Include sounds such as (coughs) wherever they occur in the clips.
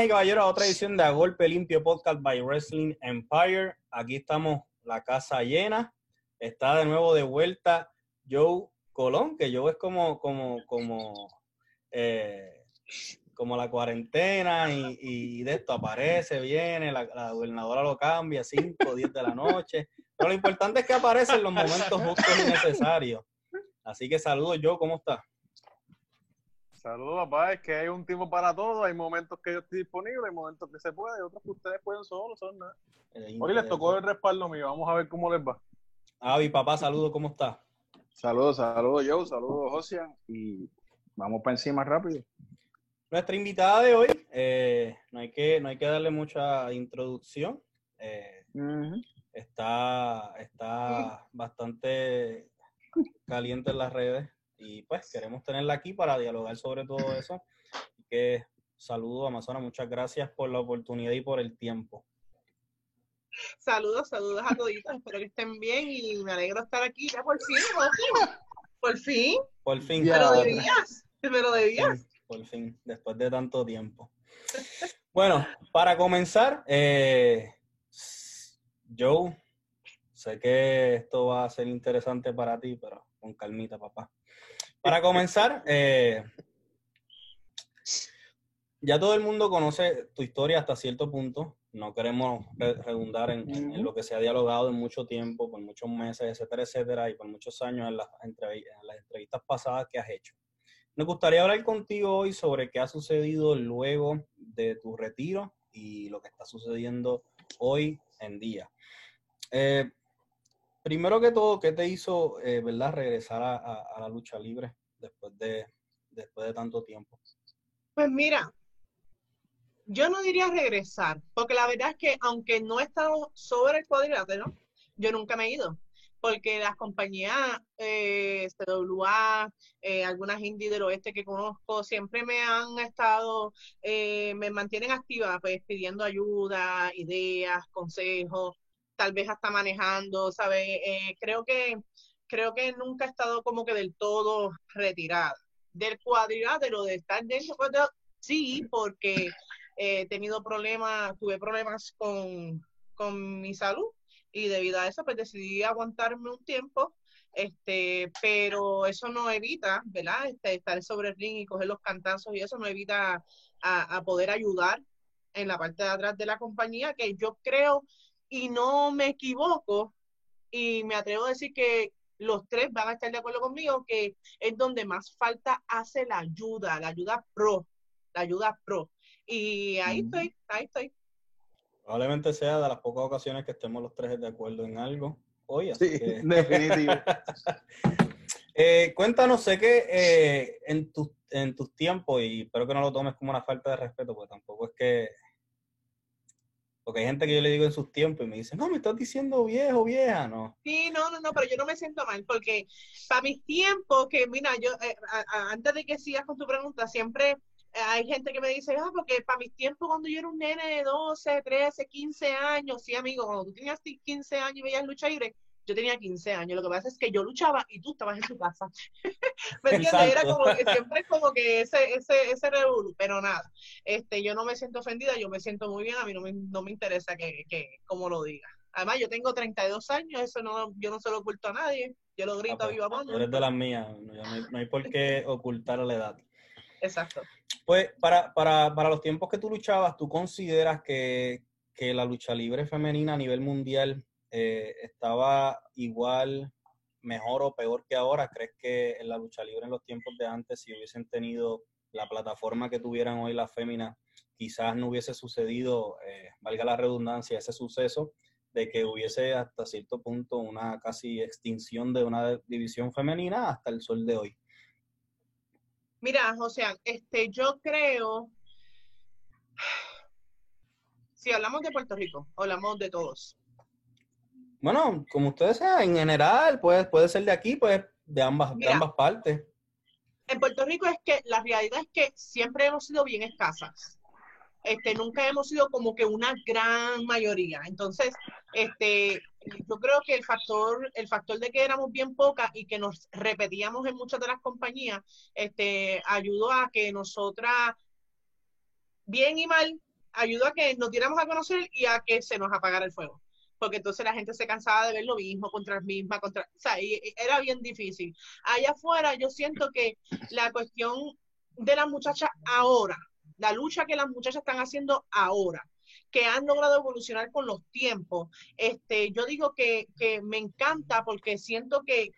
Damas y caballeros, a otra edición de A Golpe Limpio Podcast by Wrestling Empire. Aquí estamos, la casa llena. Está de nuevo de vuelta Joe Colón, que Joe es como, como, como, eh, como la cuarentena y, y de esto aparece, viene, la, la gobernadora lo cambia, 5, 10 (laughs) de la noche. Pero lo importante es que aparece en los momentos justos y necesarios. Así que saludos, Joe, ¿cómo estás? Saludos, papá. Es que hay un tiempo para todo. Hay momentos que yo estoy disponible, hay momentos que se puede, otros que ustedes pueden solos, son nada. Hoy les tocó el respaldo mío. Vamos a ver cómo les va. Avi, papá, saludos, ¿cómo estás? Saludos, saludos, Joe. Saludos, Josian. Y vamos para encima rápido. Nuestra invitada de hoy, eh, no, hay que, no hay que darle mucha introducción. Eh, uh -huh. Está, está bastante caliente en las redes y pues queremos tenerla aquí para dialogar sobre todo eso. Y que saludo, Amazona, muchas gracias por la oportunidad y por el tiempo. Saludos, saludos a toditos, espero que estén bien y me alegro estar aquí ya por fin. Por fin. Por fin. Me lo debías, me lo debías. Por fin, después de tanto tiempo. Bueno, para comenzar, eh, Joe, sé que esto va a ser interesante para ti, pero con calmita, papá. Para comenzar, eh, ya todo el mundo conoce tu historia hasta cierto punto. No queremos redundar en, en, en, lo que se ha dialogado en mucho tiempo, por muchos meses, etcétera, etcétera, y por muchos años en las, entrev en las entrevistas pasadas que has hecho. Me gustaría hablar contigo hoy sobre qué ha sucedido luego de tu retiro y lo que está sucediendo hoy en día. Eh, primero que todo, ¿qué te hizo, eh, verdad, regresar a, a, la lucha libre después de, después de tanto tiempo? Pues mira, yo no diría regresar, porque la verdad es que aunque no he estado sobre el cuadrilátero, yo nunca me he ido, porque las compañías eh, CWA, eh, algunas indie del oeste que conozco, siempre me han estado, eh, me mantienen activa, pues pidiendo ayuda, ideas, consejos, tal vez hasta manejando, ¿sabes? Eh, creo que creo que nunca he estado como que del todo retirada. Del cuadrilátero, de estar dentro, sí, porque he tenido problemas, tuve problemas con, con mi salud y debido a eso pues decidí aguantarme un tiempo, este, pero eso no evita, ¿verdad? Este, estar sobre el ring y coger los cantazos y eso no evita a, a poder ayudar en la parte de atrás de la compañía, que yo creo y no me equivoco y me atrevo a decir que los tres van a estar de acuerdo conmigo que es donde más falta hace la ayuda, la ayuda pro, la ayuda pro. Y ahí mm. estoy, ahí estoy. Probablemente sea de las pocas ocasiones que estemos los tres de acuerdo en algo hoy. Así sí, que... (laughs) (laughs) definitivo. eh, cuéntanos, sé que eh, en, tu, en tus tiempos, y espero que no lo tomes como una falta de respeto, porque tampoco es que... Porque hay gente que yo le digo en sus tiempos y me dicen, no, me estás diciendo viejo, vieja, no. Sí, no, no, no, pero yo no me siento mal, porque para mis tiempos, que mira, yo, eh, a, antes de que sigas con tu pregunta, siempre hay gente que me dice, ah, porque para mis tiempos cuando yo era un nene de 12, 13, 15 años, sí, amigo, cuando tú tenías 15 años y veías lucha libre, yo tenía 15 años. Lo que pasa es que yo luchaba y tú estabas en tu casa. (laughs) ¿Me entiendes? Era como que siempre es como que ese, ese, ese revolú, pero nada. Este, yo no me siento ofendida, yo me siento muy bien, a mí no me, no me interesa que, que como lo diga. Además, yo tengo 32 años, eso no, yo no se lo oculto a nadie. Yo lo grito ah, a viva voz. Eres de las mías, no hay, no hay por qué (laughs) ocultar la edad. Exacto. Pues para, para, para los tiempos que tú luchabas, ¿tú consideras que, que la lucha libre femenina a nivel mundial eh, estaba igual, mejor o peor que ahora? ¿Crees que en la lucha libre en los tiempos de antes, si hubiesen tenido la plataforma que tuvieran hoy las féminas, quizás no hubiese sucedido, eh, valga la redundancia, ese suceso de que hubiese hasta cierto punto una casi extinción de una división femenina hasta el sol de hoy? Mira, José, este, yo creo, (sighs) si hablamos de Puerto Rico, hablamos de todos. Bueno, como ustedes sean, en general, pues, puede ser de aquí, pues de ambas, Mira, de ambas partes. En Puerto Rico es que la realidad es que siempre hemos sido bien escasas. Este, nunca hemos sido como que una gran mayoría. Entonces, este, yo creo que el factor, el factor de que éramos bien pocas y que nos repetíamos en muchas de las compañías, este, ayudó a que nosotras bien y mal, ayudó a que nos diéramos a conocer y a que se nos apagara el fuego. Porque entonces la gente se cansaba de ver lo mismo contra la misma, contra, o sea, era bien difícil. Allá afuera yo siento que la cuestión de las muchachas ahora, la lucha que las muchachas están haciendo ahora, que han logrado evolucionar con los tiempos. Este, yo digo que, me encanta porque siento que,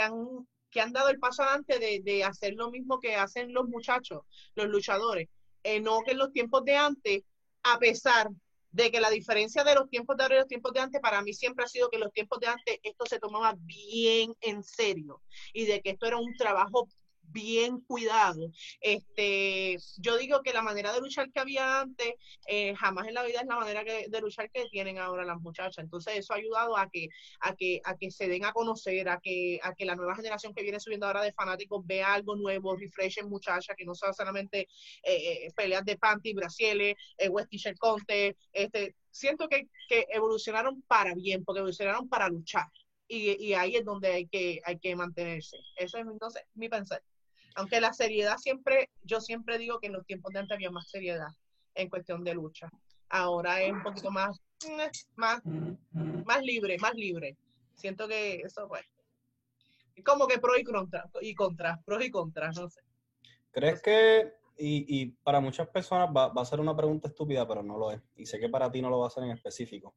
han, que han dado el paso adelante de, hacer lo mismo que hacen los muchachos, los luchadores. Eh, no que en los tiempos de antes, a pesar de que la diferencia de los tiempos de ahora y los tiempos de antes para mí siempre ha sido que los tiempos de antes esto se tomaba bien en serio y de que esto era un trabajo bien cuidado. Este, yo digo que la manera de luchar que había antes, eh, jamás en la vida es la manera de luchar que tienen ahora las muchachas. Entonces eso ha ayudado a que, a que, a que se den a conocer, a que, a que la nueva generación que viene subiendo ahora de fanáticos vea algo nuevo, refreshen muchachas, que no sea solamente eh, eh, peleas de panty, brasieles, eh, West T-shirt Conte, este, siento que, que evolucionaron para bien, porque evolucionaron para luchar. Y, y, ahí es donde hay que, hay que mantenerse. Eso es entonces mi pensar. Aunque la seriedad siempre, yo siempre digo que en los tiempos de antes había más seriedad en cuestión de lucha. Ahora es un poquito más, eh, más, más libre, más libre. Siento que eso pues, como que pro y contra, y contra, pros y contras, no sé. ¿Crees que, y, y para muchas personas va, va, a ser una pregunta estúpida, pero no lo es, y sé que para ti no lo va a ser en específico,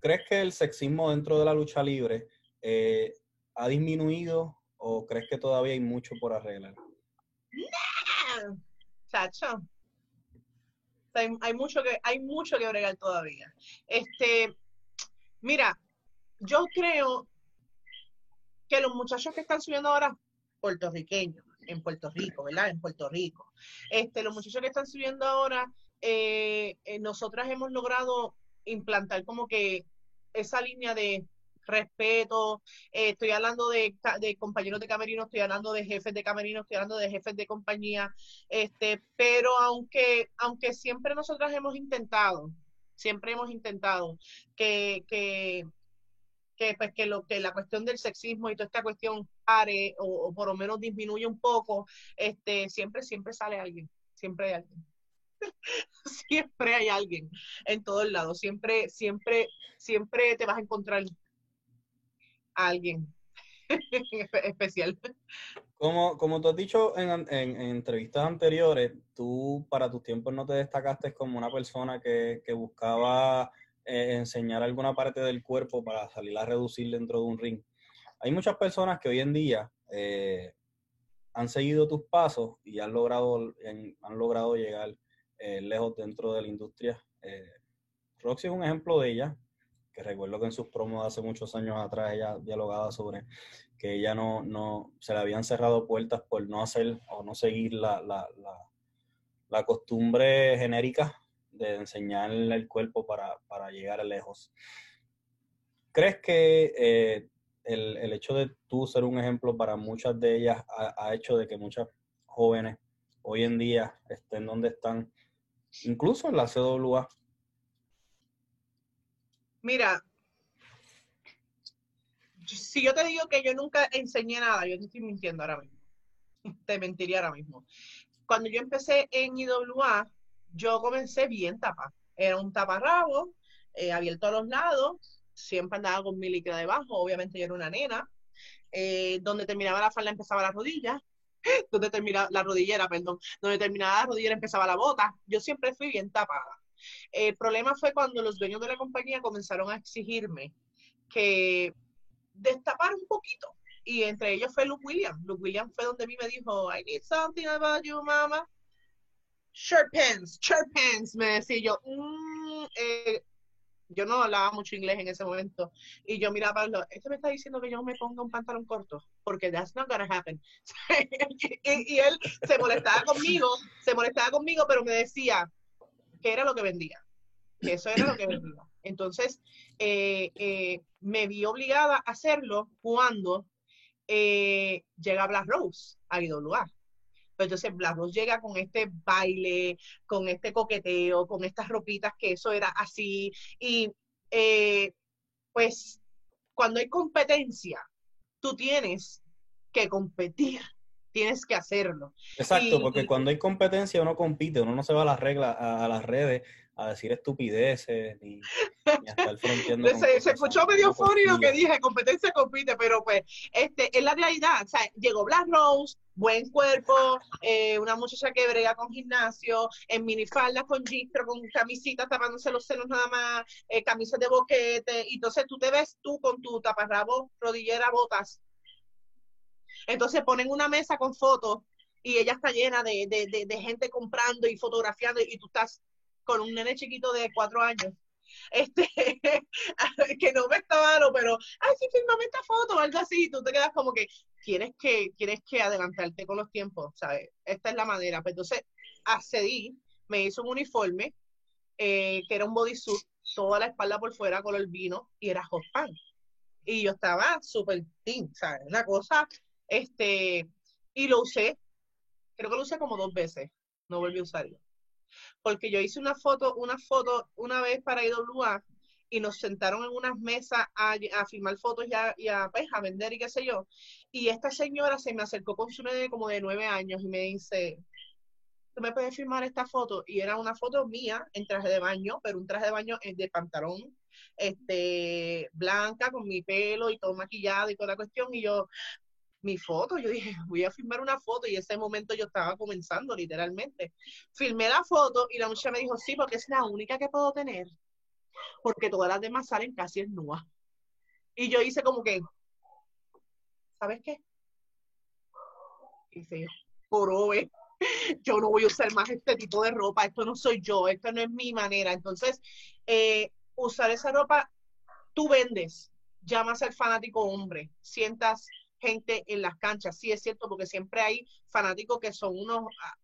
¿crees que el sexismo dentro de la lucha libre eh, ha disminuido ¿O crees que todavía hay mucho por arreglar? No, chacho. Hay, mucho que, hay mucho que bregar todavía. Este, mira, yo creo que los muchachos que están subiendo ahora, puertorriqueños, en Puerto Rico, ¿verdad? En Puerto Rico. Este, los muchachos que están subiendo ahora, eh, eh, nosotras hemos logrado implantar como que esa línea de respeto, eh, estoy hablando de, compañeros de camerino, estoy hablando de jefes de camerino, estoy hablando de jefes de compañía, este, pero aunque, aunque siempre nosotras hemos intentado, siempre hemos intentado que, que, que, pues, que, lo, que la cuestión del sexismo y toda esta cuestión pare o, por lo menos disminuye un poco, este, siempre, siempre sale alguien, siempre hay alguien. (laughs) siempre hay alguien en todos lados, siempre, siempre, siempre te vas a encontrar alguien (laughs) especial. Como, como tú has dicho en, entrevistas anteriores, tú para tus tiempos no te destacaste como una persona que, buscaba eh, enseñar alguna parte del cuerpo para salir a reducir dentro de un ring. Hay muchas personas que hoy en día eh, han seguido tus pasos y han logrado, han logrado llegar eh, lejos dentro de la industria. Roxy es un ejemplo de ella que recuerdo que en sus promos hace muchos años atrás ella dialogaba sobre que ella no, no se le habían cerrado puertas por no hacer o no seguir la, la, la, costumbre genérica de enseñarle el cuerpo para, para llegar lejos. ¿Crees que eh, el, el, hecho de tú ser un ejemplo para muchas de ellas ha, ha, hecho de que muchas jóvenes hoy en día estén donde están, incluso en la CWA, Mira, si yo te digo que yo nunca enseñé nada, yo te estoy mintiendo ahora mismo. Te mentiría ahora mismo. Cuando yo empecé en IWA, yo comencé bien tapa. Era un taparrabo, eh, abierto a los lados, siempre andaba con mi líquida debajo, obviamente yo era una nena. Eh, donde terminaba la falda empezaba la rodilla, (laughs) donde terminaba la rodillera, perdón, donde terminaba la rodillera empezaba la bota. Yo siempre fui bien tapada. El problema fue cuando los dueños de la compañía comenzaron a exigirme que destapar un poquito. Y entre ellos fue Luke Williams. Luke Williams fue donde a mí me dijo, I need something about you, mama. Shirt pants, shirt pants, me decía yo. Mm, eh, yo no hablaba mucho inglés en ese momento. Y yo miraba, a este me está diciendo que yo me ponga un pantalón corto, porque that's not gonna happen. (laughs) y, y, él se molestaba conmigo, se molestaba conmigo, pero me decía, que era lo que vendía, que eso era lo que vendía. Entonces, eh, eh, me vi obligada a hacerlo cuando eh, llega Black Rose a IWA. Pues entonces Black Rose llega con este baile, con este coqueteo, con estas ropitas que eso era así. Y pues cuando hay competencia, tú tienes que competir tienes que hacerlo. Exacto, porque cuando hay competencia uno compite, uno no se va a las reglas, a, las redes a decir estupideces ni, estar fronteando. (laughs) se, se escuchó medio funny lo que dije, competencia compite, pero pues este es la realidad. O sea, llegó Black Rose, buen cuerpo, eh, una muchacha que brega con gimnasio, en minifaldas con gistro, con camisitas tapándose los senos nada más, eh, camisas de boquete, y entonces tú te ves tú con tu taparrabo, rodillera, botas, entonces ponen una mesa con fotos y ella está llena de, de, de, gente comprando y fotografiando y tú estás con un nene chiquito de cuatro años. Este, (laughs) que no me está malo, pero, ay, sí, firmame esta foto o algo así, tú te quedas como que quieres que, quieres que adelantarte con los tiempos, ¿sabes? Esta es la manera. Pues entonces accedí, me hizo un uniforme, eh, que era un bodysuit, toda la espalda por fuera, color vino, y era hot pants. Y yo estaba súper team, ¿sabes? Una cosa este, y lo usé, creo que lo usé como dos veces, no volví a usarlo. Porque yo hice una foto, una foto una vez para IWA y nos sentaron en unas mesas a, a filmar fotos y, a, pues, a, vender y qué sé yo. Y esta señora se me acercó con su nene como de nueve años y me dice, ¿tú me puedes filmar esta foto? Y era una foto mía en traje de baño, pero un traje de baño de pantalón, este, blanca, con mi pelo y todo maquillado y toda la cuestión. Y yo, mi foto. Yo dije, (laughs) voy a filmar una foto y ese momento yo estaba comenzando literalmente. Filmé la foto y la muchacha me dijo, sí, porque es la única que puedo tener. Porque todas las demás salen casi nuevas. Y yo hice como que, ¿sabes qué? Dice, ove, (laughs) yo no voy a usar más este tipo de ropa, esto no soy yo, esto no es mi manera. Entonces, eh, usar esa ropa, tú vendes, llamas al fanático hombre, sientas gente en las canchas. Sí, es cierto, porque siempre hay fanáticos que son unos ah,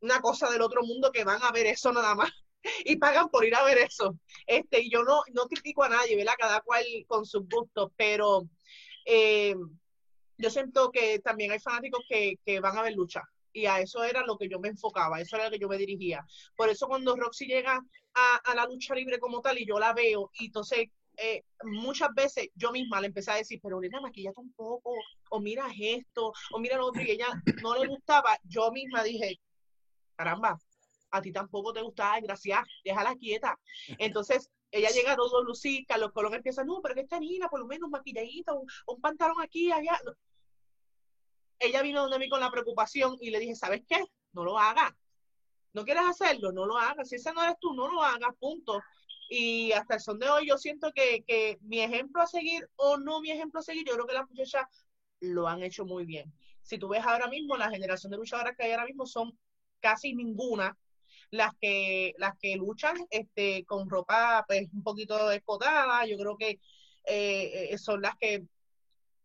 una cosa del otro mundo que van a ver eso nada más (laughs) y pagan por ir a ver eso. Este, y yo no, no critico a nadie, ¿verdad? Cada cual con sus gustos, pero eh, yo siento que también hay fanáticos que, que van a ver lucha. Y a eso era lo que yo me enfocaba, eso era lo que yo me dirigía. Por eso cuando Roxy llega a, a la lucha libre como tal y yo la veo, y entonces eh, muchas veces yo misma le empecé a decir, pero Lina, maquillate un poco, o mira esto, o mira lo otro, y ella no le gustaba, yo misma dije, caramba, a ti tampoco te gustaba, gracias, déjala quieta. Entonces, ella llega a todo lucir, los Colón empieza, no, pero que esta Nina, por lo menos maquilladita, un, un pantalón aquí, allá. Ella vino donde mí con la preocupación y le dije, ¿sabes qué? No lo hagas. ¿No quieres hacerlo? No lo hagas. Si ese no eres tú, no lo hagas, punto. Y hasta el son de hoy yo siento que, que mi ejemplo a seguir o no mi ejemplo a seguir, yo creo que las muchachas lo han hecho muy bien. Si tú ves ahora mismo, la generación de luchadoras que hay ahora mismo son casi ninguna las que las que luchan este con ropa pues un poquito escotada yo creo que eh, eh, son las que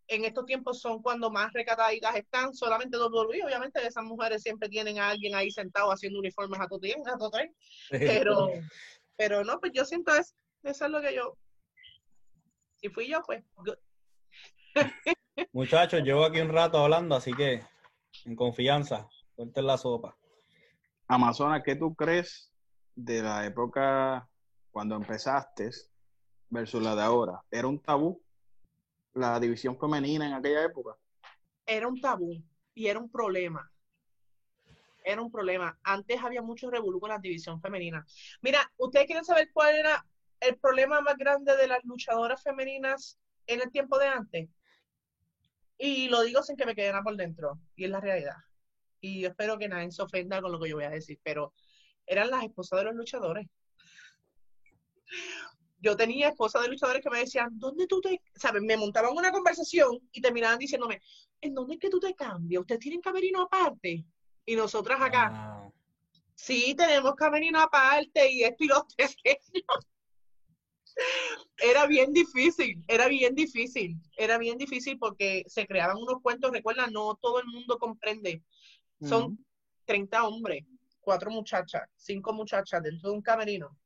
en estos tiempos son cuando más recataditas están solamente WWE obviamente esas mujeres siempre tienen a alguien ahí sentado haciendo uniformes a todo tiempo a todo (laughs) pero (laughs) pero no, pues yo siento eso. Eso es lo que yo. Si fui yo, pues. (laughs) Muchachos, llevo aquí un rato hablando, así que en confianza, suelten la sopa. Amazona, ¿qué tú crees de la época cuando empezaste versus la de ahora? ¿Era un tabú la división femenina en aquella época? Era un tabú y era un problema era un problema. Antes había mucho revolú con la división femenina. Mira, ¿ustedes quieren saber cuál era el problema más grande de las luchadoras femeninas en el tiempo de antes? Y lo digo sin que me quede por dentro, y es la realidad. Y yo espero que nadie se ofenda con lo que yo voy a decir, pero eran las esposas de los luchadores. Yo tenía esposas de luchadores que me decían, ¿dónde tú te...? ¿Sabes? Me montaban una conversación y terminaban diciéndome, ¿en dónde es que tú te cambias? ¿Ustedes tienen camerino aparte? Y nosotras acá, sí, tenemos camerino aparte y esto y los (laughs) Era bien difícil, era bien difícil, era bien difícil porque se creaban unos cuentos, recuerda, no todo el mundo comprende. Son 30 hombres, cuatro muchachas, cinco muchachas dentro de un camerino.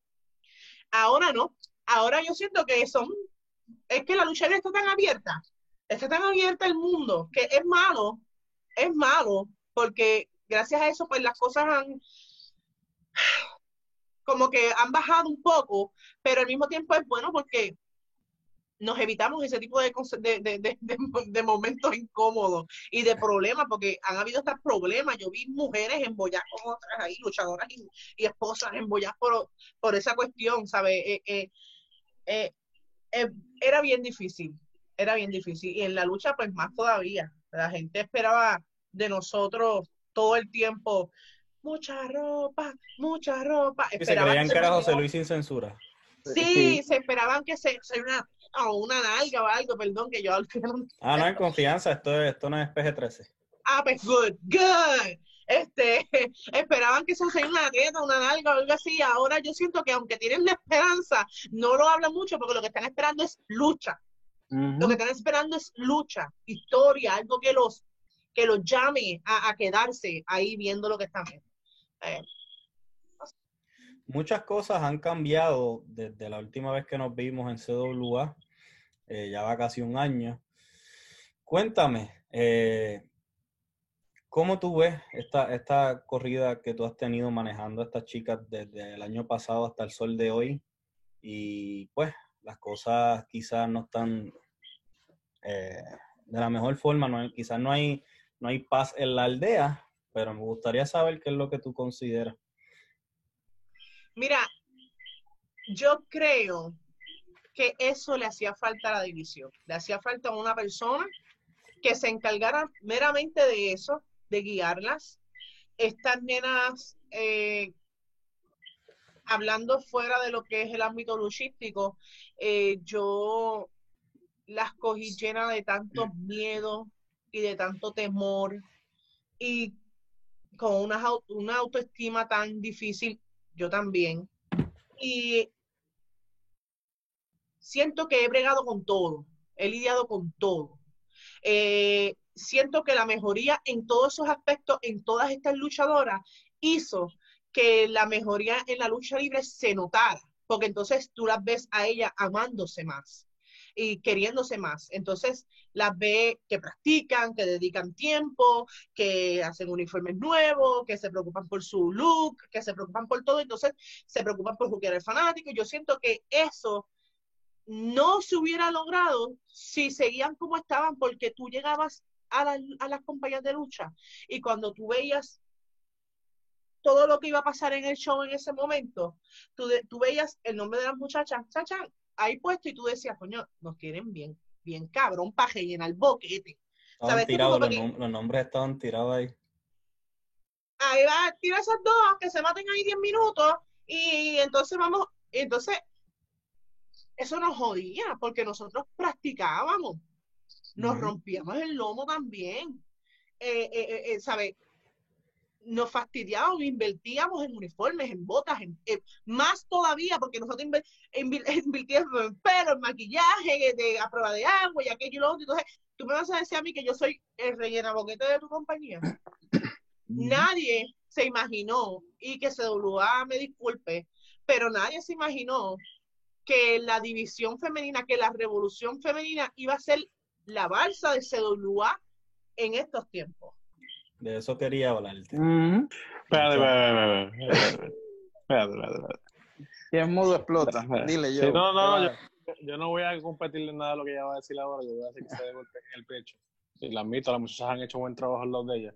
Ahora no, ahora yo siento que son, es que la lucha está tan abierta, está tan abierta el mundo, que es malo, es malo, porque gracias a eso, pues las cosas han como que han bajado un poco, pero al mismo tiempo es bueno porque nos evitamos ese tipo de, de, de, momentos incómodos y de problemas, porque han habido estos problemas. Yo vi mujeres embolladas con otras ahí, luchadoras y, esposas embolladas por, por esa cuestión, ¿sabes? Eh, eh, eh, era bien difícil, era bien difícil. Y en la lucha, pues más todavía. La gente esperaba de nosotros todo el tiempo, mucha ropa, mucha ropa. se creían que era José Luis sin censura. Sí, se esperaban que se, se una, o una nalga o algo, perdón, que yo al final... Ah, no, en confianza, esto, esto no es PG-13. Ah, pues good, good. Este, (laughs) esperaban que se hiciera una teta, una nalga o algo así. Ahora yo siento que aunque tienen la esperanza, no lo hablan mucho porque lo que están esperando es lucha. Lo que están esperando es lucha, historia, algo que los, que los llame a, quedarse ahí viendo lo que están viendo. Eh, muchas cosas han cambiado desde la última vez que nos vimos en CWA, eh, ya va casi un año. Cuéntame, eh, ¿cómo tú ves esta, esta corrida que tú has tenido manejando a estas chicas desde el año pasado hasta el sol de hoy? Y pues las cosas quizás no están de la mejor forma, no, quizás no hay, no hay paz en la aldea, pero me gustaría saber qué es lo que tú consideras. Mira, yo creo que eso le hacía falta a la división. Le hacía falta a una persona que se encargara meramente de eso, de guiarlas. Estas nenas, eh, hablando fuera de lo que es el ámbito luchístico, eh, yo las cogí llenas de tanto miedo y de tanto temor y con una, una autoestima tan difícil yo también. Y siento que he bregado con todo, he lidiado con todo. Eh, siento que la mejoría en todos esos aspectos, en todas estas luchadoras, hizo que la mejoría en la lucha libre se notara, porque entonces tú las ves a ella amándose más y queriéndose más. Entonces las ve que practican, que dedican tiempo, que hacen uniformes nuevos, que se preocupan por su look, que se preocupan por todo, entonces se preocupan por jugar el fanático. Yo siento que eso no se hubiera logrado si seguían como estaban, porque tú llegabas a, las compañías de lucha y cuando tú veías todo lo que iba a pasar en el show en ese momento, tú, tú veías el nombre de las muchachas, chacha, ahí puesto y tú decías, coño, nos quieren bien, bien cabrón, para llenar el boquete. Estaban tirados, los, nombres estaban tirados ahí. Ahí va, tira esas dos, que se maten ahí 10 minutos, y entonces vamos, entonces, eso nos jodía, porque nosotros practicábamos, nos rompíamos el lomo también. Eh, eh, eh ¿Sabes? Nos fastidiábamos, invertíamos en uniformes, en botas, en, más todavía, porque nosotros (laughs) invirtíamos en pelo, en maquillaje, de, a prueba de agua y aquello y lo otro. Entonces, tú me vas a decir a mí que yo soy el rellena boquete de tu compañía. (coughs) nadie se imaginó, y que CWA me disculpe, pero nadie se imaginó que la división femenina, que la revolución femenina iba a ser la balsa de CWA en estos tiempos. De eso quería hablarte. Espérate, espérate, espérate. Espérate, espérate. Y en modo explota. Dile yo. no, no, yo, yo, no voy a competirle nada de lo que ella va a decir ahora. Yo voy a decir que se dé golpe en el pecho. Y la admito, las muchachas han hecho buen trabajo en los de ellas.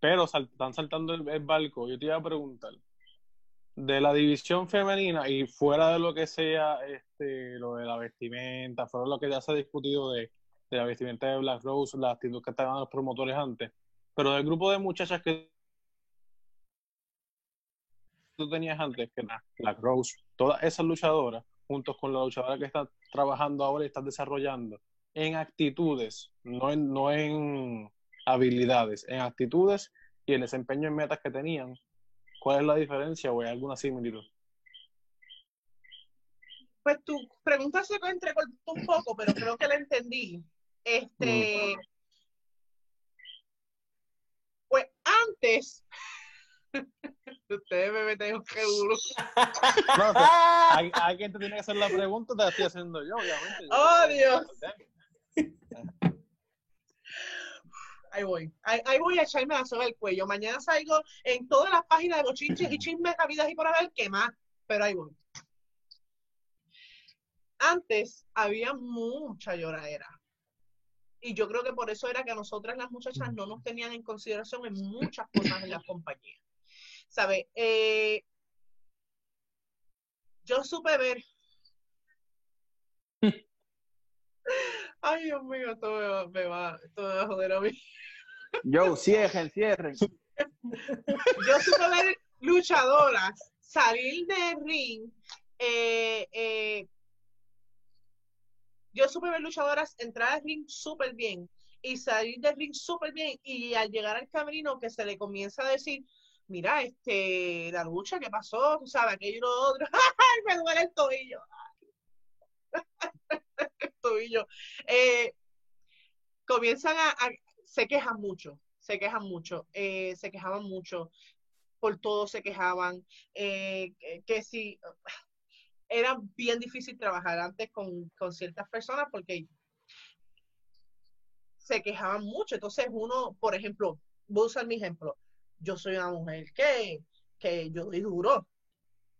Pero están saltando el, el, barco. Yo te iba a preguntar. De la división femenina y fuera de lo que sea este, lo de la vestimenta, fuera de lo que ya se ha discutido de, de la vestimenta de Black Rose, las actitudes que estaban los promotores antes pero del grupo de muchachas que tú tenías antes, que la, la Rose, todas esas luchadoras, juntos con la luchadora que está trabajando ahora y está desarrollando, en actitudes, no en, no en habilidades, en actitudes y el desempeño en metas que tenían, ¿cuál es la diferencia o hay alguna similitud? Pues tu pregunta se entrecortó un poco, pero creo que la entendí. Este, mm antes, (laughs) ustedes me meten un duro. No, pues, (laughs) hay, alguien te tiene que hacer la pregunta, te la estoy haciendo yo, obviamente. ¡Oh, Dios! Ahí voy. Ahí, voy a echarme la soga al cuello. Mañana salgo en todas las páginas de bochinches y chismes, habidas y por haber, ¿qué más? Pero ahí voy. antes había mucha lloradera. Y yo creo que por eso era que a nosotras las muchachas no nos tenían en consideración en muchas cosas en la compañía. ¿Sabe? Eh, yo supe ver. (laughs) Ay, Dios mío, esto me va, me va, esto me va a joder a mí. Yo, cierren, cierren. Yo supe ver luchadoras salir del ring. eh, eh, yo supe ver luchadoras entrar al ring súper bien y salir del ring súper bien. Y al llegar al camerino, que se le comienza a decir: Mira, este, la lucha, ¿qué pasó? Tú sabes, aquello y lo otro. ¡Ay, me duele el tobillo! (laughs) el tobillo. Eh, comienzan a, se quejan mucho, se quejan mucho, eh, se quejaban mucho, por todo se quejaban, eh, que, que si era bien difícil trabajar antes con, con ciertas personas porque se quejaban mucho. Entonces uno, por ejemplo, voy a usar mi ejemplo, yo soy una mujer que, que yo doy duro,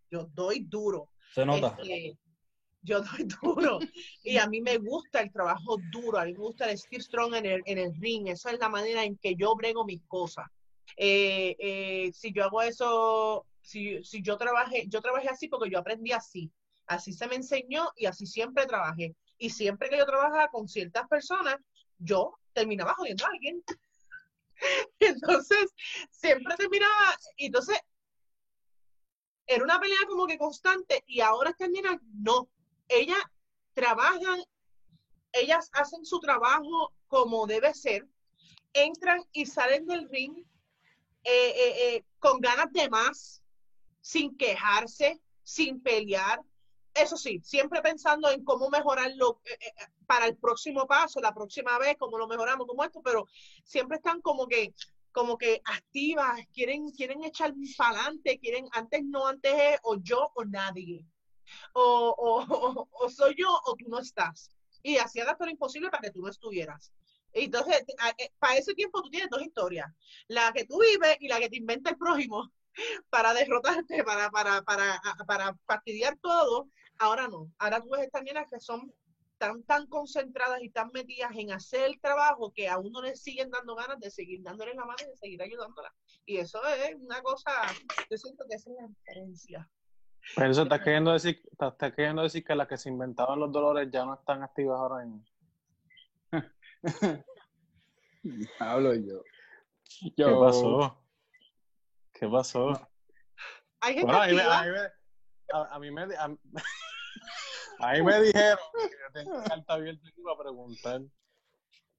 yo doy duro. Se nota. Este, yo doy duro. Y a mí me gusta el trabajo duro, a mí me gusta el steel strong en el, en el ring. Esa es la manera en que yo brego mis cosas. Eh, eh, si yo hago eso, si, si yo trabajé, yo trabajé así porque yo aprendí así. Así se me enseñó y así siempre trabajé. Y siempre que yo trabajaba con ciertas personas, yo terminaba jodiendo a alguien. (laughs) Entonces, siempre terminaba, y entonces era una pelea como que constante y ahora terminan, no. Ellas trabajan, ellas hacen su trabajo como debe ser, entran y salen del ring eh, eh, eh, con ganas de más, sin quejarse, sin pelear. Eso sí, siempre pensando en cómo mejorarlo eh, eh, para el próximo paso, la próxima vez, cómo lo mejoramos, como esto, pero siempre están como que como que activas, quieren, quieren echar para adelante, quieren, antes no, antes es o yo o nadie. O, o, o, o soy yo o tú no estás. Y hacían lo imposible para que tú no estuvieras. Entonces, eh, para ese tiempo tú tienes dos historias. La que tú vives y la que te inventa el prójimo para derrotarte, para, para, para, para fastidiar todo. Ahora no. Ahora tú ves estas nenas que son tan, tan concentradas y tan metidas en hacer el trabajo que a uno le siguen dando ganas de seguir dándole la mano y de seguir ayudándola. Y eso es una cosa, yo siento que esa es la diferencia. Pero eso estás queriendo decir, estás, queriendo decir que las que se inventaban los dolores ya no están activas ahora en. (laughs) Hablo yo. ¿Qué pasó? ¿Qué pasó? Hay gente Bueno, a mí me, a mí me, a- a mí me, a, (laughs) a mí me (laughs) dijeron que yo tengo carta abierta aquí para preguntar.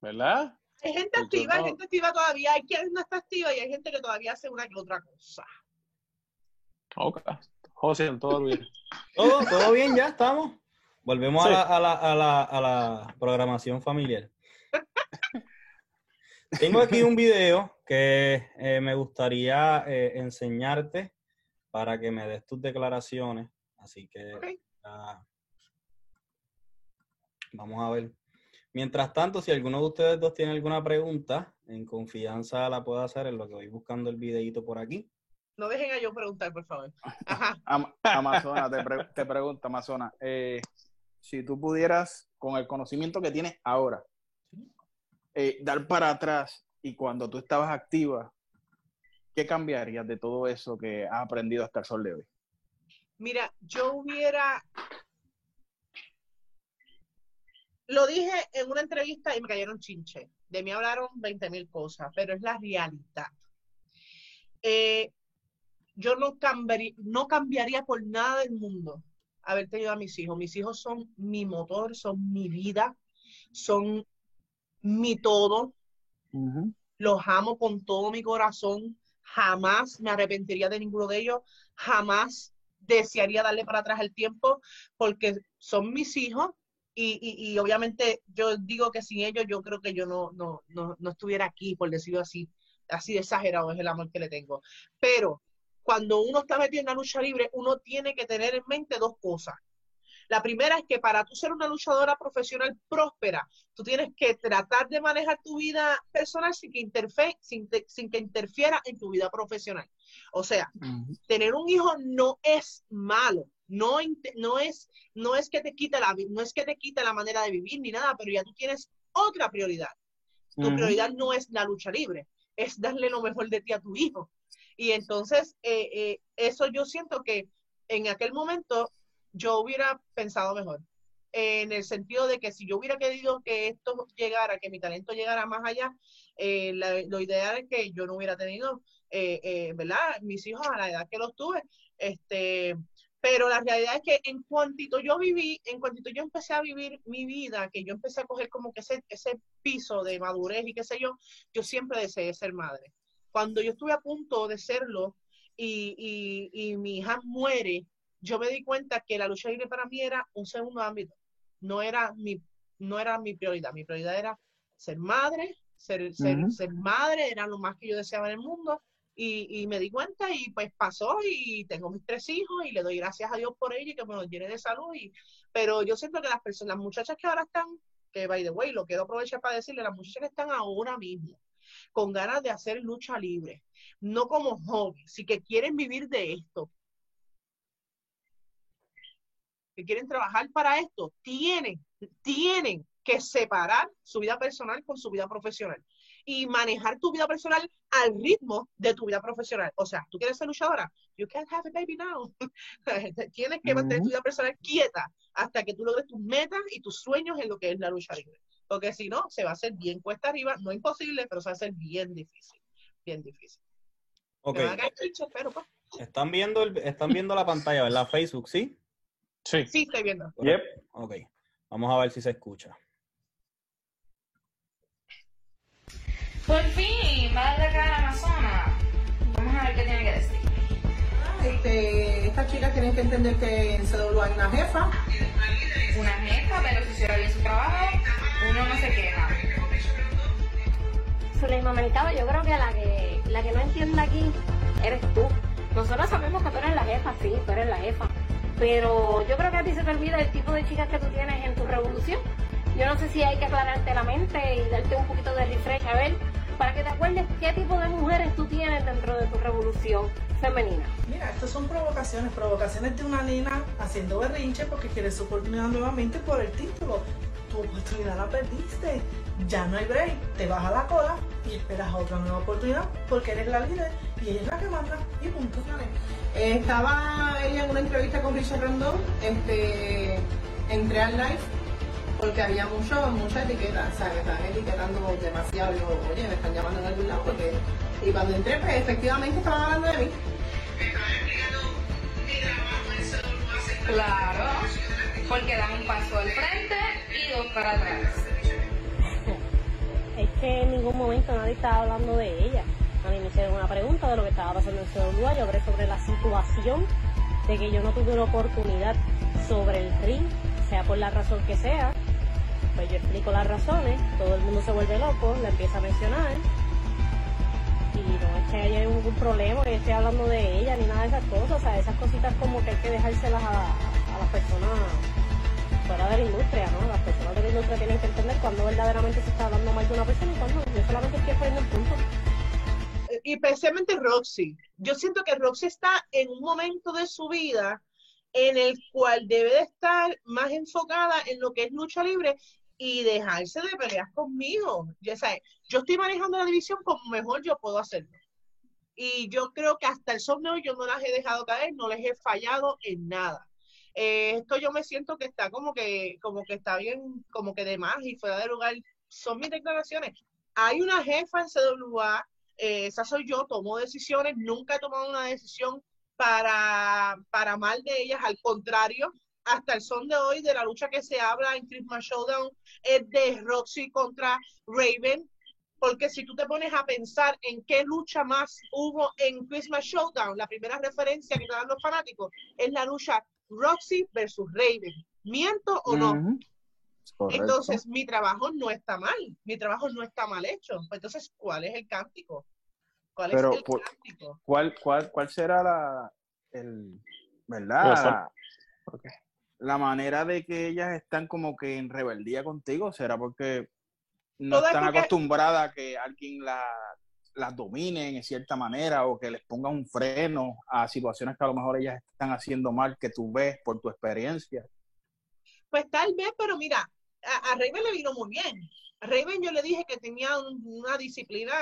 ¿Verdad? hay gente activa, hay no- gente activa todavía, hay quien no está activa y hay gente que todavía hace una que otra cosa. Ok. José, todo bien. (laughs) ¿Todo, todo bien, ya estamos. Volvemos Sí. a, la, a, la, a, la, a la programación familiar. Tengo aquí un video que eh, me gustaría eh, enseñarte para que me des tus declaraciones. Así que ah, vamos a ver. Mientras tanto, si alguno de ustedes dos tiene alguna pregunta, en confianza la puedo hacer en lo que voy buscando el videito por aquí. No dejen a yo preguntar, por favor. (laughs) Ajá. Am- Amazona, te, pre- te pregunto, Amazona, eh, si tú pudieras, con el conocimiento que tienes ahora, eh, dar para atrás y cuando tú estabas activa, ¿qué cambiarías de todo eso que has aprendido hasta el sol de hoy? Mira, yo hubiera. Lo dije en una entrevista y me cayeron chinche. De mí hablaron 20 mil cosas, pero es la realidad. Eh, yo no cambiaría, no cambiaría por nada del mundo haber tenido a mis hijos. Mis hijos son mi motor, son mi vida, son mi todo. Los amo con todo mi corazón. Jamás me arrepentiría de ninguno de ellos. Jamás desearía darle para atrás el tiempo porque son mis hijos y, y- y obviamente yo digo que sin ellos yo creo que yo no, no, no, no estuviera aquí, por decirlo así. Así de exagerado es el amor que le tengo. Pero cuando uno está metido en la lucha libre, uno tiene que tener en mente dos cosas. La primera es que para tú ser una luchadora profesional próspera, tú tienes que tratar de manejar tu vida personal sin que, interfe- sin, que interfiera en tu vida profesional. O sea, tener un hijo no es malo, No, no, es, no, es que te quita la, no es que te quita la manera de vivir ni nada, pero ya tú tienes otra prioridad. Tu prioridad no es la lucha libre, es darle lo mejor de ti a tu hijo. Y entonces, eh, eh, eso yo siento que en aquel momento yo hubiera pensado mejor en el sentido de que si yo hubiera querido que esto llegara, que mi talento llegara más allá, eh, lo ideal es que yo no hubiera tenido, eh, eh, ¿verdad? Mis hijos a la edad que los tuve. Este, pero la realidad es que en cuantito yo viví, en cuantito yo empecé a vivir mi vida, que yo empecé a coger como que ese, ese piso de madurez y qué sé yo, yo siempre deseé ser madre. Cuando yo estuve a punto de serlo y, y mi hija muere, yo me di cuenta que la lucha libre para mí era un segundo ámbito no era mi, no era mi prioridad. Mi prioridad era ser madre, ser, ser, madre, era lo más que yo deseaba en el mundo. Y, me di cuenta y pues pasó y tengo mis tres hijos y le doy gracias a Dios por ello y que me los llene de salud. Y, pero yo siento que las personas, las muchachas que ahora están, que by the way, lo quiero aprovechar para decirle, las muchachas que están ahora mismo con ganas de hacer lucha libre, no como hobby, si que quieren vivir de esto, que quieren trabajar para esto, tienen, tienen que separar su vida personal con su vida profesional y manejar tu vida personal al ritmo de tu vida profesional. O sea, tú quieres ser luchadora, you can't have a baby now. (laughs) Tienes que mantener tu vida personal quieta hasta que tú logres tus metas y tus sueños en lo que es la lucha libre. Porque si no, se va a hacer bien cuesta arriba, no imposible, pero se va a hacer bien difícil. Bien difícil. Ok. Pues. Están viendo, el, están viendo la pantalla, ¿verdad? Facebook, ¿sí? Sí. Sí, estoy viendo. Yep. Ok. Vamos a ver si se escucha. Por fin, va a dar acá a la Amazona. Vamos a ver qué tiene que decir. Este, estas chicas tienen que entender que en CW hay una jefa. Una jefa, pero si hiciera bien su trabajo, uno no se queja. Zuleima Mercado, yo creo que la que la que no entiende aquí eres tú. Nosotros sabemos que tú eres la jefa, sí, tú eres la jefa pero yo creo que a ti se te olvida el tipo de chicas que tú tienes en tu revolución. Yo no sé si hay que aclararte la mente y darte un poquito de refresh, a ver, para que te acuerdes qué tipo de mujeres tú tienes dentro de tu revolución femenina. Mira, estas son provocaciones, provocaciones de una nena haciendo berrinche porque quiere su oportunidad nuevamente por el título. Tu oportunidad la perdiste, ya no hay break, te vas a la cola y esperas otra nueva oportunidad porque eres la líder y ella es la que manda y punto. Eh, estaba ella en una entrevista con Richard Randall, este, entré al live porque había mucho, mucha etiqueta, o sea, que estaban etiquetando demasiado. Yo, oye, me están llamando en algún lado porque. Y cuando entré, pues efectivamente estaban hablando de mí. Claro, porque dan un paso al frente y dos para atrás. Es que en ningún momento nadie estaba hablando de ella. A me hicieron una pregunta de lo que estaba pasando en CWA, yo hablé sobre la situación de que yo no tuve una oportunidad sobre el ring, sea por la razón que sea, pues yo explico las razones, todo el mundo se vuelve loco, la empieza a mencionar, y no es que haya ningún problema, que yo esté hablando de ella ni nada de esas cosas, o sea, esas cositas como que hay que dejárselas a, las personas fuera de la industria, ¿no? Las personas de la industria tienen que entender cuándo verdaderamente se está hablando mal de una persona y cuándo. Yo solamente estoy poniendo el punto y especialmente Roxy. Yo siento que Roxy está en un momento de su vida en el cual debe de estar más enfocada en lo que es lucha libre y dejarse de pelear conmigo. Ya sabes, yo estoy manejando la división como mejor yo puedo hacerlo. Y yo creo que hasta el son yo no las he dejado caer, no les he fallado en nada. Eh, esto yo me siento que está como que, como que está bien, como que de más y fuera de lugar. Son mis declaraciones. Hay una jefa en CWA eh, esa soy yo, tomo decisiones, nunca he tomado una decisión para, para mal de ellas, al contrario, hasta el son de hoy de la lucha que se habla en Christmas Showdown es de Roxy contra Raven, porque si tú te pones a pensar en qué lucha más hubo en Christmas Showdown, la primera referencia que te dan los fanáticos es la lucha Roxy versus Raven. ¿Miento o no? Entonces, mi trabajo no está mal, mi trabajo no está mal hecho. Entonces, ¿cuál es el cántico? ¿Cuál es el cántico? ¿cuál, cuál, ¿Cuál será la, el, verdad? La manera de que ellas están como que en rebeldía contigo, ¿será porque no están acostumbradas a que alguien la, las dominen en cierta manera o que les ponga un freno a situaciones que a lo mejor ellas están haciendo mal que tú ves por tu experiencia. Pues tal vez, pero mira, a, a Raven le vino muy bien. A Raven yo le dije que tenía un- una disciplina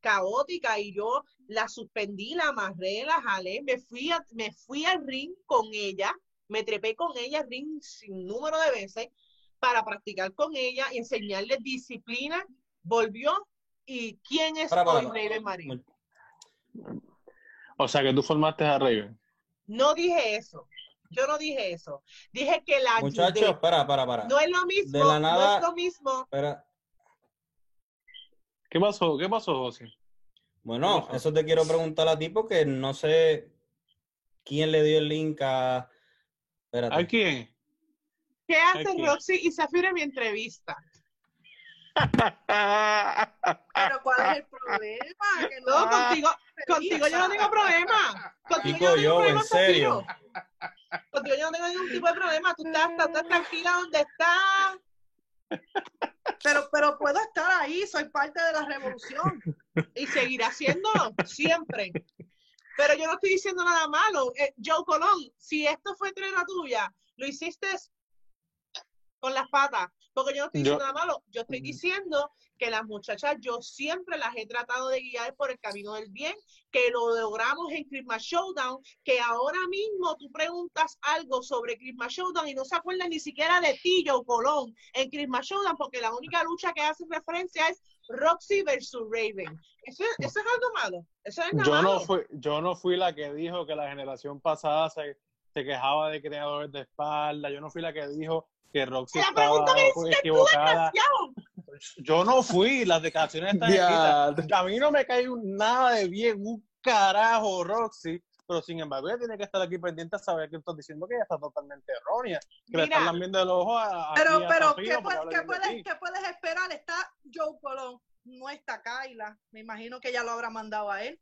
caótica y yo la suspendí, la amarré, la jalé, me fui, a- me fui al ring con ella, me trepé con ella al ring sin número de veces para practicar con ella y enseñarle disciplina. Volvió y ¿quién es Para, para, hoy para. Raven Marín? O sea que tú formaste a Raven. No dije eso. Yo no dije eso. Dije que la. Muchachos, para, para, para. No es lo mismo, De la no es lo mismo. Espera. ¿Qué pasó? ¿Qué pasó, José? Bueno, eso te quiero preguntar a ti porque no sé quién le dio el link a. Espérate. ¿A quién? ¿Qué hace. Roxy y Zafiro en mi entrevista? Pero ¿cuál es el problema? Que No, contigo, contigo yo no tengo problema. Contigo Chico, yo no tengo yo, problema, en serio. Zafiro. Contigo yo no tengo ningún tipo de problema. Tú estás, tranquila donde estás pero, pero puedo estar ahí, soy parte de la revolución. y seguir haciéndolo siempre. Pero yo no estoy diciendo nada malo. Eh, Joe Colón, si esto fue trena tuya, lo hiciste con las patas. Porque yo no estoy Yo- diciendo nada malo. Yo estoy diciendo que las muchachas, yo siempre las he tratado de guiar por el camino del bien, que lo logramos en Christmas Showdown, que ahora mismo tú preguntas algo sobre Christmas Showdown y no se acuerdan ni siquiera de ti, Joe Colón, en Christmas Showdown, porque la única lucha que hace referencia es Roxy versus Raven. Eso, eso es algo malo. Eso es Yo malo. no, fui, yo no fui la que dijo que la generación pasada se, se quejaba de dolores de espalda. Yo no fui la que dijo que Roxy La estaba equivocada. Yo no fui, las declaraciones están escritas. A mí no me cae nada de bien, un carajo, Roxy. Pero sin embargo, ella tiene que estar aquí pendiente a saber que estás diciendo que ella está totalmente errónea. Que le están lambiendo el ojo a, a- Pero, a pero, ¿qué, puedes, qué qué esperar? Está Joe Colón, no está Kyla. Me imagino que ya lo habrá mandado a él.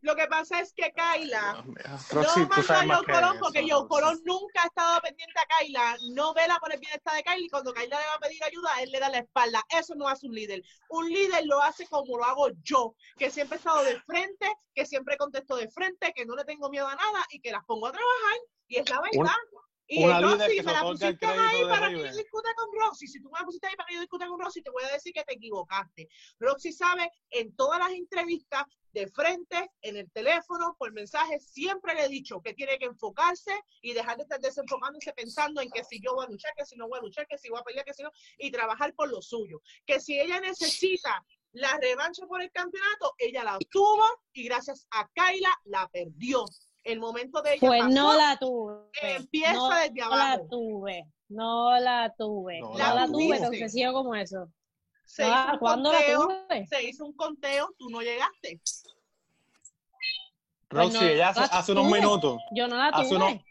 Lo que pasa es que Kaila Roxy, no mandó a Joe Colón eso, porque Joe. Colón nunca ha estado pendiente a Kaila, no vela por el bienestar de Kaila y cuando Kaila le va a pedir ayuda, él le da la espalda. Eso no hace un líder. Un líder lo hace como lo hago yo, que siempre he estado de frente, que siempre contesto de frente, que no le tengo miedo a nada y que las pongo a trabajar. Y es la verdad. Y una Roxy, que me la pusiste ahí para que yo discuta con Roxy. Si tú me la pusiste ahí para que yo discuta con Roxy, te voy a decir que te equivocaste. Roxy sabe en todas las entrevistas, de frente, en el teléfono, por mensaje, siempre le he dicho que tiene que enfocarse y dejar de estar desenfocándose pensando en que si yo voy a luchar, que si no voy a luchar, que si voy a pelear, que si no, y trabajar por lo suyo. Que si ella necesita la revancha por el campeonato, ella la obtuvo y gracias a Kyla la perdió. El momento de ella Pues pasó, no la tuve. empieza no desde la abajo. tuve. No la tuve. No la la, tuve tan sencillo como eso. se, Ah, hizo un ¿Cuándo la tuve? se hizo un conteo, tú no llegaste. Roxy, Pues no ella hace, la hace unos minutos. Yo no la Hace tuve. unos-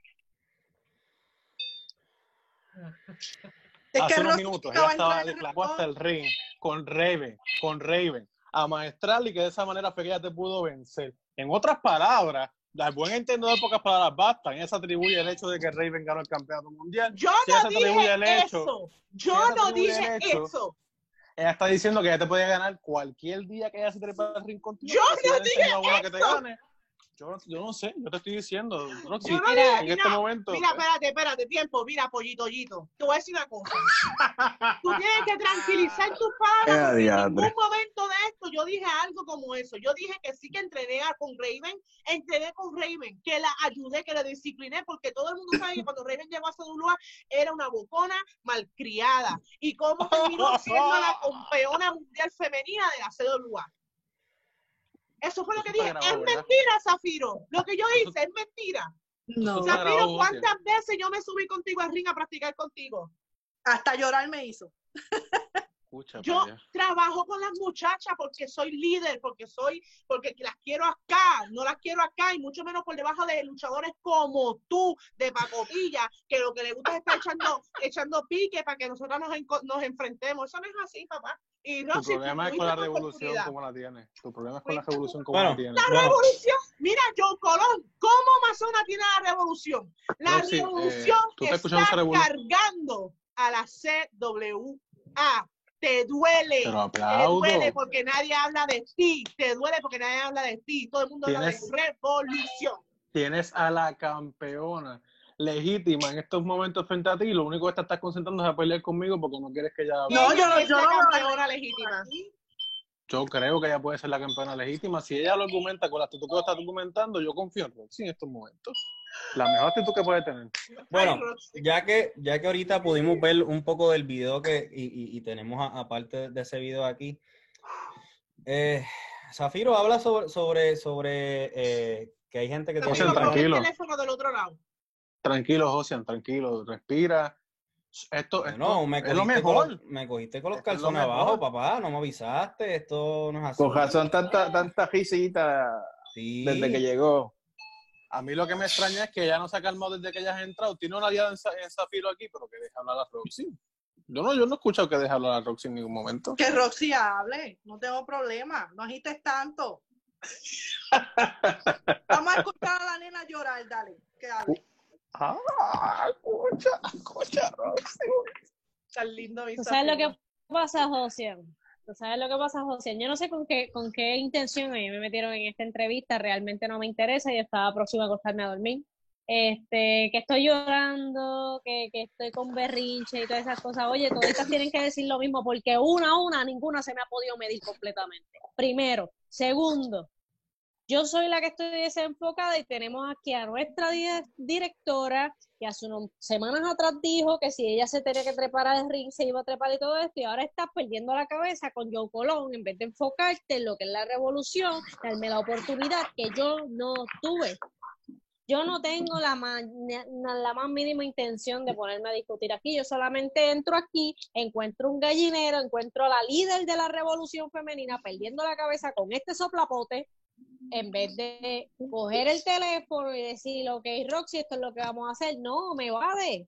Es hace que unos minutos ella estaba declaró hasta el ring con Raven, con Raven, a maestrarle y que de esa manera fue que ella te pudo vencer. En otras palabras, al buen entendedor pocas palabras bastan. Ella se atribuye el hecho de que Raven ganó el campeonato mundial. Yo ella no dije el hecho, eso. Yo no dije hecho, eso. Ella está diciendo que ella te puede ganar cualquier día que ella se trepa al contigo. Yo no dije que te eso. gane. Yo, yo no sé, yo te estoy diciendo, no Mira, dije, en mira, este momento. mira, espérate, espérate, tiempo, mira, pollito, pollito. Te voy a decir una cosa. (laughs) Tú tienes que tranquilizar tus padres Eh, en ningún momento de esto yo dije algo como eso. Yo dije que sí que entrené a- con Raven, entrené con Raven, que la ayudé, que la discipliné, porque todo el mundo sabe que cuando Raven llegó a CWA era una bocona malcriada. Y cómo terminó siendo la (laughs) campeona mundial femenina de la CWA. Eso fue lo que dije. Es mentira, Zafiro. Lo que yo hice es mentira. No, Zafiro, grabado, ¿cuántas veces yo me subí contigo al ring a practicar contigo? hasta llorar me hizo. Escucha, Yo trabajo con las muchachas porque soy líder, porque soy, porque las quiero acá, no las quiero acá y mucho menos por debajo de luchadores como tú, de pacotilla, que lo que le gusta es estar echando, (laughs) echando pique para que nosotros nos, enco- nos enfrentemos. Eso no es así, papá. Y Tu Roxy, problema es con la tu revolución como la tienes. Tu problema es con la revolución como Bueno, la tienes. La Bueno. revolución, mira, Joe Colón, ¿cómo Amazona tiene la revolución? La eh, revolución ¿tú estás escuchando está cargando a la CWA. Te duele. Pero Te duele porque nadie habla de ti. Te duele porque nadie habla de ti. Todo el mundo habla de revolución. Tienes a la campeona legítima en estos momentos frente a ti lo único que te estás concentrando es a pelear conmigo porque no quieres que ella hable. No, yo no- yo no campeona legítima. Yo creo que ella puede ser la campeona legítima. Si ella lo argumenta con la actitud que lo está documentando, yo confío en Roxy en estos momentos. La mejor actitud que puede tener. Bueno, ya que, ya que ahorita pudimos ver un poco del video que, y, y- y tenemos aparte de ese video aquí, eh, Zafiro habla sobre, sobre, sobre eh, que hay gente que José, tiene... Tranquilo. el teléfono del otro lado. Tranquilo, Josian, tranquilo. Respira. Esto, esto No, me es lo cogiste, con mejor. los, me cogiste con los Esto es lo calzones abajo, papá, no me avisaste, esto no es así. Con razón, tanta, tanta risita Sí. desde que llegó. A mí lo que me extraña es que ella no se ha calmado desde que ella ha entrado. Tiene una aliada en, en Zafiro aquí, pero que deja hablar a Roxy. Yo no, yo no he escuchado que deje hablar a Roxy en ningún momento. Que Roxy hable, no tengo problema, no agites tanto. (laughs) Vamos a escuchar a la nena llorar, dale, que hable. Ah, escucha, escucha, Roxy. Tan lindo mi ¿Tú sabes lo que pasa, Josian? ¿Tú sabes lo que pasa, Josian? Yo no sé con qué, con qué intención a mí me metieron en esta entrevista, realmente no me interesa y estaba próxima a acostarme a dormir. Este, que estoy llorando, que, que estoy con berrinche y todas esas cosas. Oye, todas tienen que decir lo mismo, porque una a una, ninguna se me ha podido medir completamente. Primero. Segundo, yo soy la que estoy desenfocada y tenemos aquí a nuestra di- directora que hace unas semanas atrás dijo que si ella se tenía que trepar al ring, se iba a trepar y todo esto, y ahora estás perdiendo la cabeza con Joe Colón, en vez de enfocarte en lo que es la revolución, darme la oportunidad que yo no tuve. Yo no tengo la, la más mínima intención de ponerme a discutir aquí. Yo solamente entro aquí, encuentro un gallinero, encuentro a la líder de la revolución femenina perdiendo la cabeza con este soplapote, en vez de coger el teléfono y decir, ok, Roxy, esto es lo que vamos a hacer. No, me vade.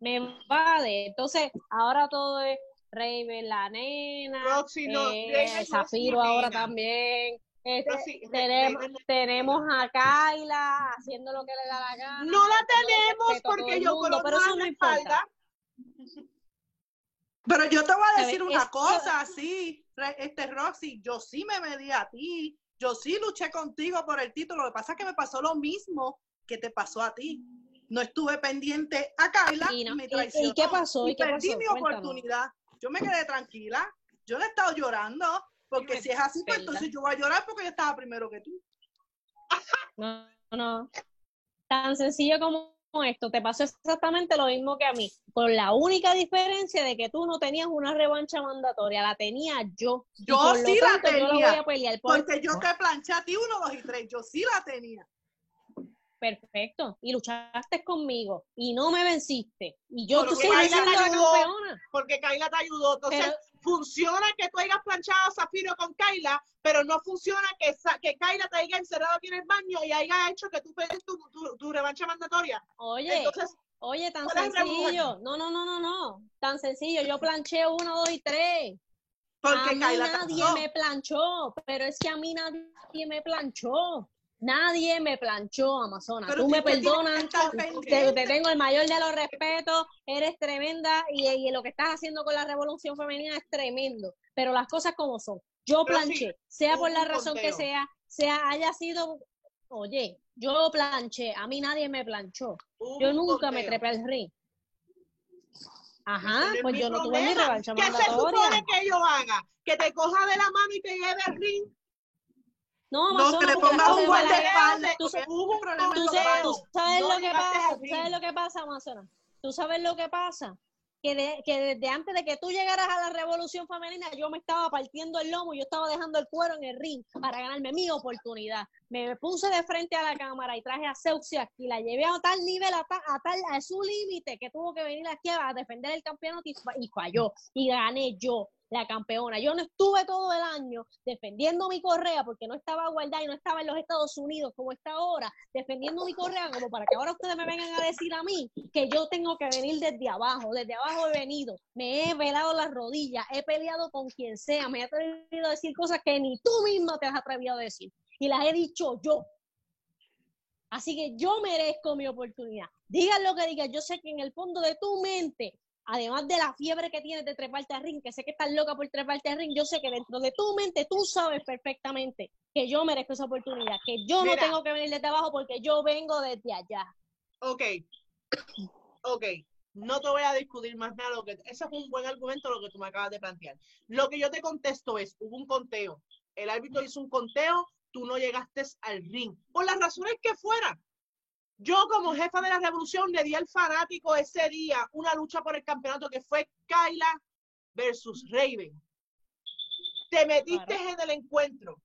Me vade. Entonces, ahora todo es Raven, la nena, Roxy no, eh, Raven Zafiro ahora nena. también. Este, Roxy, tenemos, Raven tenemos a Kyla haciendo lo que le da la gana. No la tenemos porque yo mundo, pero no eso importa. respalda. Pero yo te voy a decir ¿Sabes? una cosa Re- este Roxy, yo sí me medí a ti, yo sí luché contigo por el título, lo que pasa es que me pasó lo mismo que te pasó a ti. No estuve pendiente a Kyla Y no- me y- y traicionó. qué pasó? ¿Y qué perdí pasó? mi Cuéntanos. oportunidad. Yo me quedé tranquila. Yo no he estado llorando, porque si es así, pues entonces yo voy a llorar porque yo estaba primero que tú. No, no. Tan sencillo como esto. Te pasó exactamente lo mismo que a mí. Con la única diferencia de que tú no tenías una revancha mandatoria. La tenía yo. Yo sí la tanto, Yo la tenía, voy a pelear por Porque yo te planché a ti uno, dos y tres. Yo sí la tenía. perfecto. Y luchaste conmigo. Y no me venciste. Y yo Porque tú te ayudó. campeona. porque Kaila te ayudó. Entonces, Pero- funciona que tú hayas planchado a Zafiro con Kaila, pero no funciona que, que Kaila te haya encerrado aquí en el baño y haya hecho que tú pedes tu, tu, tu revancha mandatoria. Oye, Entonces, oye, tan ¿cuál es el sencillo. No, no, no, no, no. Tan sencillo. Yo planché uno, dos y tres. Porque a mí Kyla te nadie me planchó, pero es que a mí nadie me planchó. Nadie me planchó, Amazona. Pero Tú me perdonas, te, tengo el mayor de los respetos, eres tremenda y, y lo que estás haciendo con la revolución femenina es tremendo. Pero las cosas como son. Yo Pero sí, planché, sea por la razón que sea, sea haya sido, oye, yo planché, a mí nadie me planchó. Yo un nunca me trepé al ring. Ajá, pues yo no tuve mi revancha ¿Qué se supone que yo haga? ¿Que te coja de la mano y te lleve al ring? No, No, Amazona, que le cosas un van a- guardaespaldas. Tú sabes- hubo un problema Tú en sabes, los tú manos. sabes No lo que pasa, sabes lo que pasa, Amazona. Tú sabes lo que pasa. Que, de- que desde antes de que tú llegaras a la revolución femenina, yo me estaba partiendo el lomo, yo estaba dejando el cuero en el ring para ganarme mi oportunidad. Me puse de frente a la cámara y traje a Seuxia y la llevé a tal nivel, a, ta- a tal, a su límite, que tuvo que venir aquí a defender el campeonato y falló. Y gané yo, la campeona. Yo no estuve todo el año defendiendo mi correa porque no estaba guardada y no estaba en los Estados Unidos como está ahora, defendiendo mi correa como para que ahora ustedes me vengan a decir a mí que yo tengo que venir desde abajo, desde abajo he venido, me he velado las rodillas, he peleado con quien sea, me he atrevido a decir cosas que ni tú misma te has atrevido a decir y las he dicho yo. Así que yo merezco mi oportunidad. Digan lo que digan, yo sé que en el fondo de tu mente además de la fiebre que tienes de treparte al ring, que sé que estás loca por treparte al ring, yo sé que dentro de tu mente tú sabes perfectamente que yo merezco esa oportunidad, que yo no tengo que venir desde abajo porque yo vengo desde allá. Ok, ok, no te voy a discutir más nada. Lo que, ese es un buen argumento lo que tú me acabas de plantear. Lo que yo te contesto es, hubo un conteo, el árbitro hizo un conteo, tú no llegaste al ring, por las razones que fuera. Yo como jefa de la revolución le di al fanático ese día una lucha por el campeonato que fue Kyla versus Raven. Te metiste en el encuentro.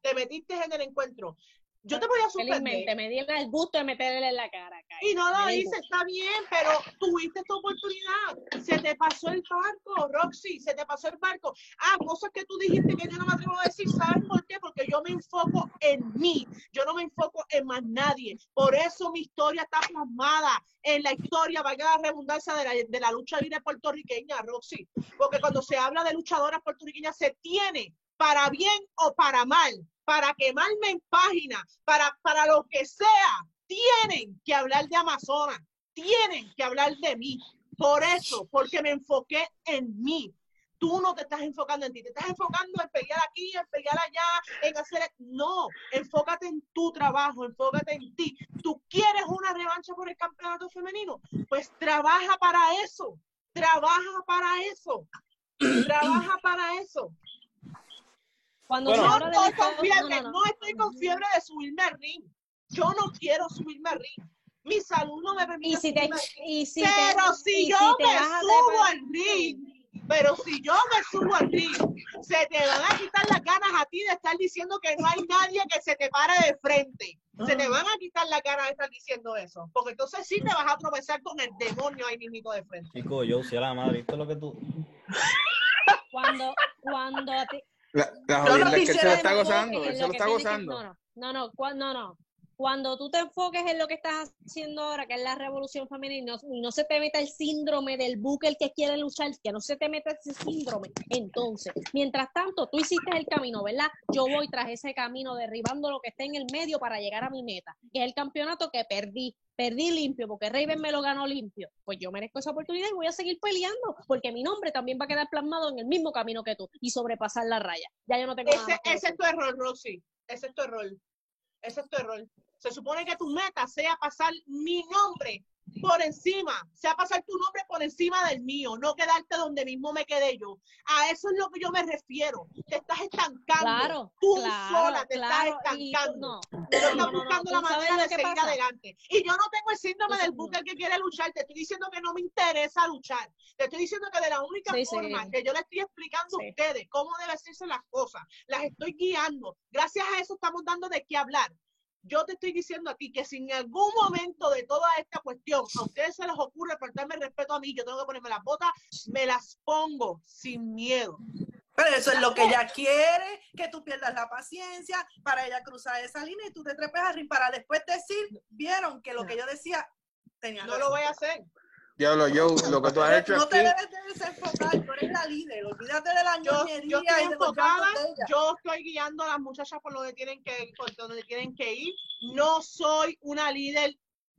Te metiste en el encuentro. Yo te voy a suspender. Me dieron el gusto de meterle en la cara. Kai. Y no lo di hice, está bien, pero tuviste tu oportunidad. Se te pasó el barco, Roxy, se te pasó el barco. Ah, cosas que tú dijiste que yo no me atrevo a decir, ¿sabes por qué? Porque yo me enfoco en mí, yo no me enfoco en más nadie. Por eso mi historia está plasmada en la historia, valga la redundancia, de la, de la lucha libre puertorriqueña, Roxy. Porque cuando se habla de luchadoras puertorriqueñas, se tiene para bien o para mal, para quemarme en página, para, para lo que sea, tienen que hablar de Amazonas, tienen que hablar de mí. Por eso, porque me enfoqué en mí. Tú no te estás enfocando en ti, te estás enfocando en pelear aquí, en pelear allá, en hacer... No, enfócate en tu trabajo, enfócate en ti. ¿Tú quieres una revancha por el campeonato femenino? Pues trabaja para eso, trabaja para eso, trabaja para eso. Cuando Bueno. No estoy con fiebre, no, no, no, no. estoy con fiebre de subirme al ring. Yo no quiero subirme al ring. Mi salud no me permite Y si te, subirme al ring. y si Pero te, si yo si te me subo al ring, pero si yo me subo al ring, se te van a quitar las ganas a ti de estar diciendo que no hay nadie que se te pare de frente. Se te van a quitar las ganas de estar diciendo eso. Porque entonces sí te vas a tropezar con el demonio ahí mismito de frente. Chico, yo si a la madre, ¿viste lo que tú? cuando, cuando a ti- La, la no jodida es que él se lo está gozando, él se lo está gozando. no, no, no, no, no. Cuando tú te enfoques en lo que estás haciendo ahora, que es la revolución femenina, y no, no se te meta el síndrome del buque el que quiere luchar, que no se te meta ese síndrome. Entonces, mientras tanto, tú hiciste el camino, ¿verdad? Yo voy tras ese camino, derribando lo que esté en el medio para llegar a mi meta, que es el campeonato que perdí. Perdí limpio, porque Raven me lo ganó limpio. Pues yo merezco esa oportunidad y voy a seguir peleando, porque mi nombre también va a quedar plasmado en el mismo camino que tú y sobrepasar la raya. Ya yo no tengo nada Ese, que ese es tu error, Roxy. Ese es tu error. Ese es tu error. Se supone que tu meta sea pasar mi nombre por encima, sea pasar tu nombre por encima del mío, no quedarte donde mismo me quedé yo. A eso es lo que yo me refiero. Te estás estancando. Claro, tú claro, sola te claro, estás estancando. no, Pero estás no, buscando ¿tú la manera de seguir pasa? adelante. Y yo no tengo el síndrome del buque que quiere luchar. Te estoy diciendo que no me interesa luchar. Te estoy diciendo que de la única Sí, sí. forma que yo le estoy explicando Sí. a ustedes cómo deben hacerse las cosas, las estoy guiando. Gracias a eso estamos dando de qué hablar. Yo te estoy diciendo a ti que si en algún momento de toda esta cuestión a ustedes se les ocurre faltarme el respeto a mí, yo tengo que ponerme las botas, me las pongo sin miedo. Pero eso es lo que ella quiere, que tú pierdas la paciencia para ella cruzar esa línea y tú te trepes al ring para después decir, vieron que lo que yo decía tenía No lo voy a hacer. Diablo, Joe, lo que tú has hecho No te aquí. debes de desenfocar, tú eres la líder, olvídate de la Yo, yo estoy enfocada, yo estoy guiando a las muchachas por donde tienen que, por donde tienen que ir. No soy una líder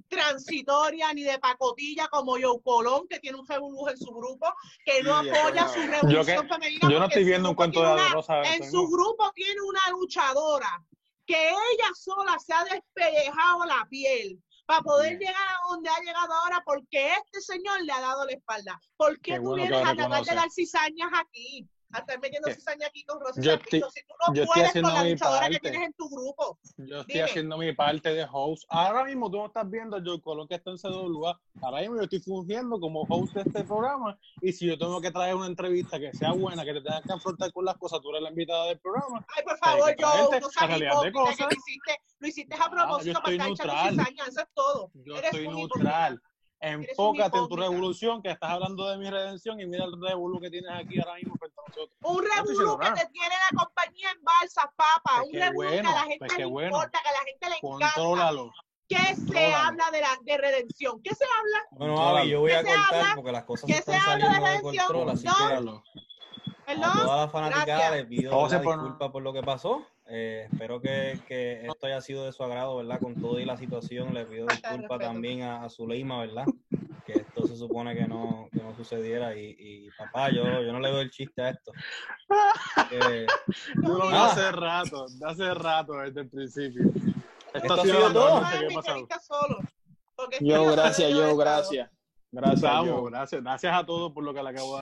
transitoria ni de pacotilla como Joe Colón, que tiene un revolú en su grupo, que no Sí, apoya bueno. su Yo, revolución que, femenina. yo no estoy viendo un cuento de rosa. En su grupo tiene una luchadora que ella sola se ha despellejado la piel para poder llegar a donde ha llegado ahora porque este señor le ha dado la espalda. ¿Por qué Qué tú bueno que vienes a tratar de dar cizañas aquí? A estar metiendo cizañas aquí con Rosy yo estoy- si tú no yo puedes con la luchadora que tienes en tu grupo. Yo estoy Dime. haciendo mi parte de host. Ahora mismo tú no estás viendo Joe Colón que está en CWA. Ahora mismo yo estoy fungiendo como host de este programa. Y si yo tengo que traer una entrevista que sea buena, que te tengas que afrontar con las cosas, tú eres la invitada del programa. Ay, por favor, yo no cosas. lo hiciste, lo hiciste a Ah, yo propósito para estar echando neutral. cizañas, eso es todo. Yo Eres estoy neutral. Enfócate en tu revolución, que estás hablando de mi redención y mira el revolú que tienes aquí ahora mismo frente a nosotros. Un revolú que nada. te tiene la compañía en balsa, papa. Pues un revolú que a la gente pues le bueno. importa, que a la gente le encanta. Contrólalo. ¿Qué se habla de la de redención? ¿Qué se habla? Bueno. Avi, yo voy a ¿Qué se cortar habla? porque las cosas ¿Qué se habla de saliendo de redención? control, así No. que Contrólalo. a ¿Perdón? toda la fanaticada les pido pone- disculpas por lo que pasó. Eh, espero que, que esto haya sido de su agrado, ¿verdad? Con todo y la situación, le pido respeto. también a, a Zuleima, ¿verdad? que esto se supone que no, que no sucediera y, y papá, yo, yo no le doy el chiste a esto. (laughs) Yo lo Ah. hace rato, de hace rato, desde el principio. Esto, Esto ha sido todo. Yo, gracias, yo, gracias. Gracias, Vamos, yo. gracias, gracias a todos por lo que le acabo de